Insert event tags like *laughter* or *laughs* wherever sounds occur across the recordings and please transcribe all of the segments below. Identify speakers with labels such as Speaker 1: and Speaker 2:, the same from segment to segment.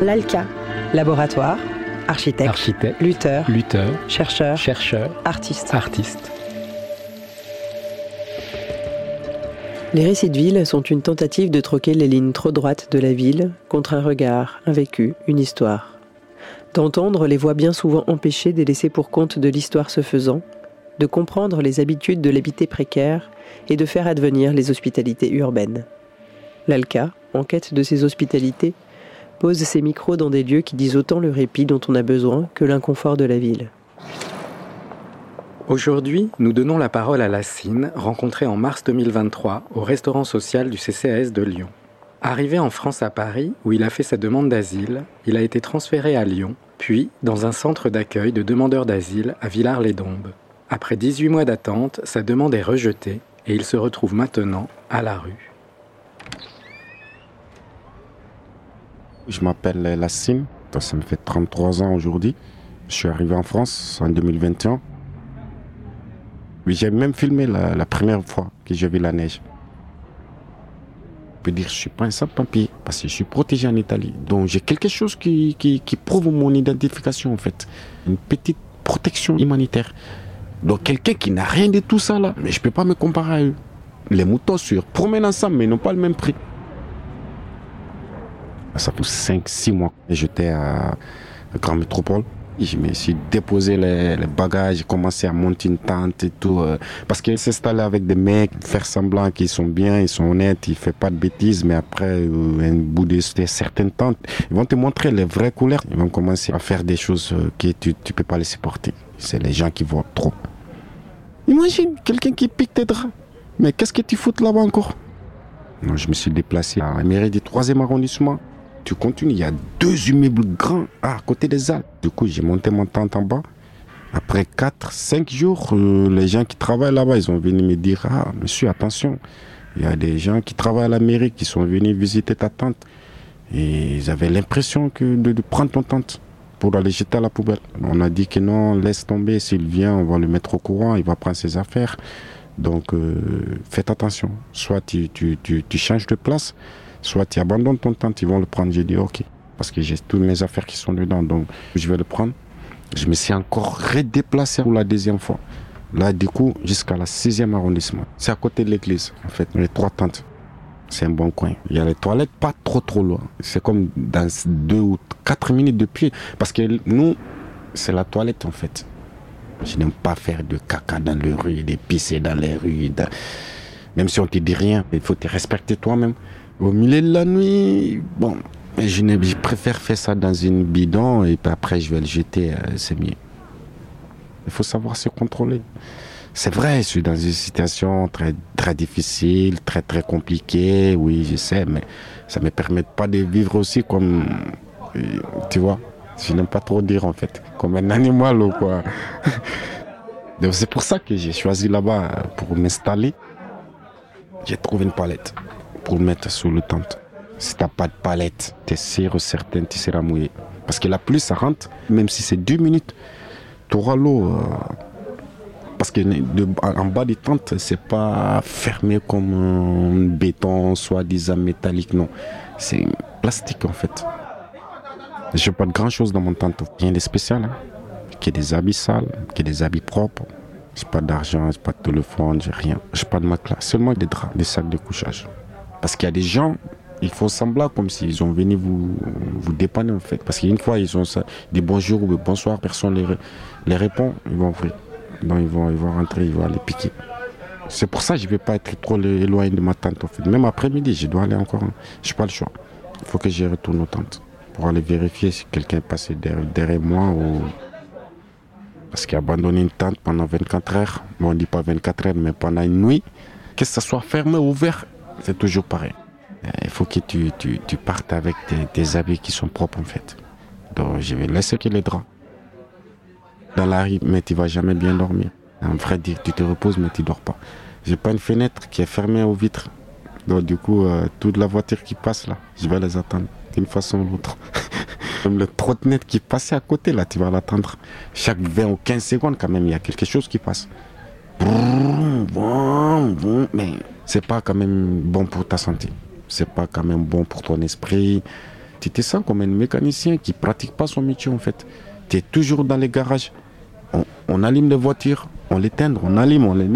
Speaker 1: L'ALCA. Laboratoire, architecte,
Speaker 2: Architecte,
Speaker 1: lutteur,
Speaker 2: lutteur,
Speaker 1: chercheur,
Speaker 2: chercheur,
Speaker 1: artiste.
Speaker 2: artiste.
Speaker 1: Les récits de ville sont une tentative de troquer les lignes trop droites de la ville contre un regard, un vécu, une histoire. D'entendre les voix bien souvent empêchées des laissés pour compte de l'histoire se faisant, de comprendre les habitudes de l'habité précaire et de faire advenir les hospitalités urbaines. L'ALCA, en quête de ces hospitalités, pose ses micros dans des lieux qui disent autant le répit dont on a besoin que l'inconfort de la ville.
Speaker 2: Aujourd'hui, nous donnons la parole à Lassine, rencontrée en mars 2023 au restaurant social du CCAS de Lyon. Arrivé en France à Paris, où il a fait sa demande d'asile, il a été transféré à Lyon, puis dans un centre d'accueil de demandeurs d'asile à Villars-les-Dombes. Après 18 mois d'attente, sa demande est rejetée et il se retrouve maintenant à la rue.
Speaker 3: Je m'appelle Lassine, ça me fait 33 ans aujourd'hui. Je suis arrivé en France en 2021. Oui, J'ai même filmé la, première fois que j'ai vu la neige. Je peux dire que je suis pas un sans-papier parce que je suis protégé en Italie. Donc j'ai quelque chose qui prouve mon identification en fait. Une petite protection humanitaire. Donc quelqu'un qui n'a rien de tout ça là, mais je peux pas me comparer à eux. Les moutons se promènent ensemble mais n'ont pas le même prix. Ça fait 5-6 mois j'étais à Grand Métropole. Je me suis déposé les, bagages, j'ai commencé à monter une tente et tout. euh, parce que s'installer avec des mecs, faire semblant qu'ils sont bien, ils sont honnêtes, ils ne font pas de bêtises, mais après, euh, un bout de certaines tentes, ils vont te montrer les vraies couleurs. Ils vont commencer à faire des choses euh, que tu ne peux pas les supporter. C'est les gens qui voient trop. Imagine quelqu'un qui pique tes draps. Mais qu'est-ce que tu fous là-bas encore? Non, Je me suis déplacé à la mairie du 3e arrondissement. Tu continues, il y a deux immeubles grands à côté des Alpes. Du coup, j'ai monté mon tente en bas. Après 4, 5 jours, euh, les gens qui travaillent là-bas, ils ont venu me dire Ah, monsieur, attention, il y a des gens qui travaillent à la mairie qui sont venus visiter ta tente. Et ils avaient l'impression que de, prendre ton tente pour aller jeter à la poubelle. On a dit que non, laisse tomber, s'il vient, on va le mettre au courant, il va prendre ses affaires. Donc, euh, faites attention. Soit tu changes de place, soit tu abandonnes ton tente, ils vont le prendre. J'ai dit ok, parce que j'ai toutes mes affaires qui sont dedans, donc je vais le prendre. Je me suis encore redéplacé pour la deuxième fois. Là, du coup, jusqu'à la 6e arrondissement. C'est à côté de l'église, en fait, les trois tentes. C'est un bon coin. Il y a les toilettes pas trop trop loin. C'est comme dans deux ou quatre minutes de pied. Parce que nous, c'est la toilette en fait. Je n'aime pas faire de caca dans les rues, de pisser dans les rues. Même si on te dit rien, il faut te respecter toi-même. Au milieu de la nuit, bon, je, je préfère faire ça dans une bidon et puis après je vais le jeter, euh, c'est mieux. Il faut savoir se contrôler. C'est vrai, je suis dans une situation très, très difficile, très, très compliquée, oui, je sais, mais ça ne me permet pas de vivre aussi comme, euh, tu vois, je n'aime pas trop dire en fait, comme un animal ou quoi. *laughs* C'est pour ça que j'ai choisi là-bas pour m'installer. J'ai trouvé une palette pour mettre sous le tente. Si t'as pas de palette, t'es sûr certain tu seras mouillé. Parce que la pluie, ça rentre, même si c'est deux minutes, tu auras l'eau. euh, parce que en bas des tentes, c'est pas fermé comme un béton, soi-disant métallique, non. C'est plastique en fait. J'ai pas de grand chose dans mon tente, rien de spécial. Hein. Que des habits sales, que des habits propres. J'ai pas d'argent, j'ai pas de téléphone, j'ai rien. J'ai pas de matelas, seulement des draps, des sacs de couchage. Parce qu'il y a des gens, ils font semblant comme s'ils ont venu vous, vous dépanner en fait. Parce qu'une fois, ils ont ça, des bonjours ou des bonsoirs, personne les, les répond, ils vont ouvrir. Donc ils vont, ils vont rentrer, ils vont aller piquer. C'est pour ça que je ne vais pas être trop éloigné de ma tante en fait. Même après-midi, je dois aller encore. Je n'ai pas le choix. Il faut que je retourne aux tentes pour aller vérifier si quelqu'un est passé derrière, moi ou. Parce qu'abandonner une tente pendant 24 heures, on ne dit pas 24 heures, mais pendant une nuit, que ça soit fermé ou ouvert, c'est toujours pareil. Euh, Il faut que tu, tu, partes avec tes habits qui sont propres en fait. Donc je vais laisser que les draps. Dans la rue, mais tu vas jamais bien dormir. En vrai dire, tu te reposes mais tu dors pas. J'ai pas une fenêtre qui est fermée aux vitres. Donc du coup, euh, toute la voiture qui passe là, je vais les attendre d'une façon ou l'autre. *laughs* Même le trottinette qui passait à côté là, tu vas l'attendre. Chaque 20 ou 15 secondes quand même, il y a quelque chose qui passe. mais c'est pas quand même bon pour ta santé. C'est pas quand même bon pour ton esprit. Tu te sens comme un mécanicien qui pratique pas son métier en fait. Tu es toujours dans les garages. On, allume les voitures, on l'éteint, on allume, on les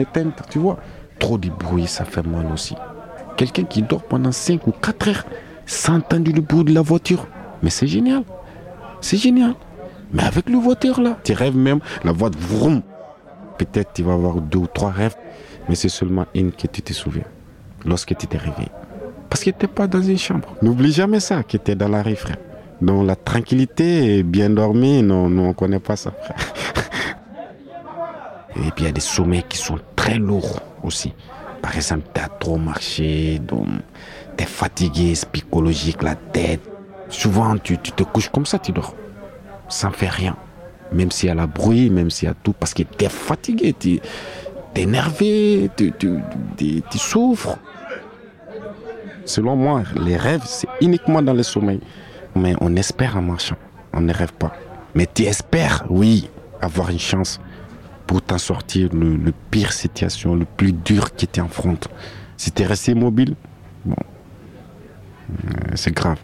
Speaker 3: tu vois. Trop de bruit, ça fait mal aussi. Quelqu'un qui dort pendant 5 ou 4 heures sans entendre le bruit de la voiture. Mais c'est génial. C'est génial. Mais avec le voiture là, tu rêves même, la voix vroom. Peut-être tu vas avoir deux ou trois rêves, mais c'est seulement une que tu te souviens lorsque tu t'es réveillé. Parce que tu n'es pas dans une chambre. N'oublie jamais ça, que tu es dans la rue, frère. Donc la tranquillité, bien dormi, non, non on ne connaît pas ça, frère. *laughs* Et puis il y a des sommets qui sont très lourds aussi. Par exemple, tu as trop marché, donc tu es fatigué, psychologique, la tête. Souvent, tu, tu te couches comme ça, tu dors. Ça ne fait rien. Même s'il y a la bruit, même s'il y a tout, parce que tu es fatigué, es énervé, tu, souffres. Selon moi, les rêves, c'est uniquement dans le sommeil. Mais on espère en marchant. On ne rêve pas. Mais tu espères, oui, avoir une chance pour t'en sortir le, le, pire situation, le plus dur qui front. Si tu es resté mobile, bon, euh, c'est grave.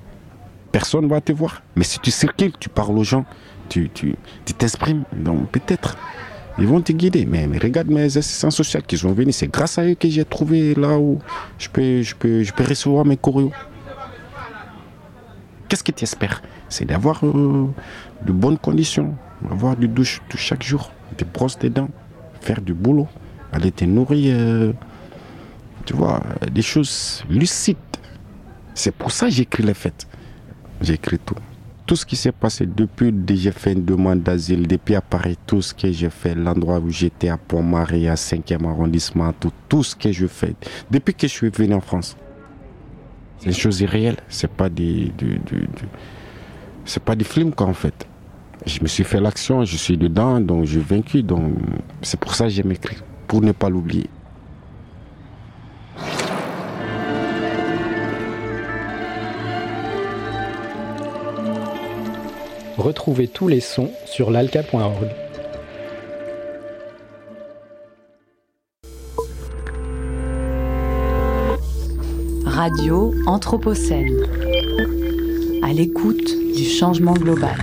Speaker 3: Personne ne va te voir. Mais si tu circules, tu parles aux gens, tu t'exprimes, donc peut-être ils vont te guider. Mais, regarde mes assistants sociaux qui sont venus. C'est grâce à eux que j'ai trouvé là où je peux, je peux, je peux recevoir mes courriers. Qu'est-ce que tu espères? C'est d'avoir euh, de bonnes conditions, avoir du douche chaque jour, des brosses des dents, faire du boulot, aller te nourrir, euh, tu vois, des choses lucides. C'est pour ça que j'écris les fêtes. J'écris tout tout ce qui s'est passé depuis que j'ai fait une demande d'asile, depuis à Paris, tout ce que j'ai fait, l'endroit où j'étais à Pont-Marie, à 5e arrondissement, tout, ce que je fais, depuis que je suis venu en France. C'est une chose irréelle, c'est pas des, c'est pas des films quoi en fait. Je me suis fait l'action, je suis dedans, donc j'ai vaincu, donc c'est pour ça que j'aime écrire, pour ne pas l'oublier.
Speaker 2: Retrouvez tous les sons sur l'alca.org.
Speaker 4: Radio Anthropocène. À l'écoute du changement global.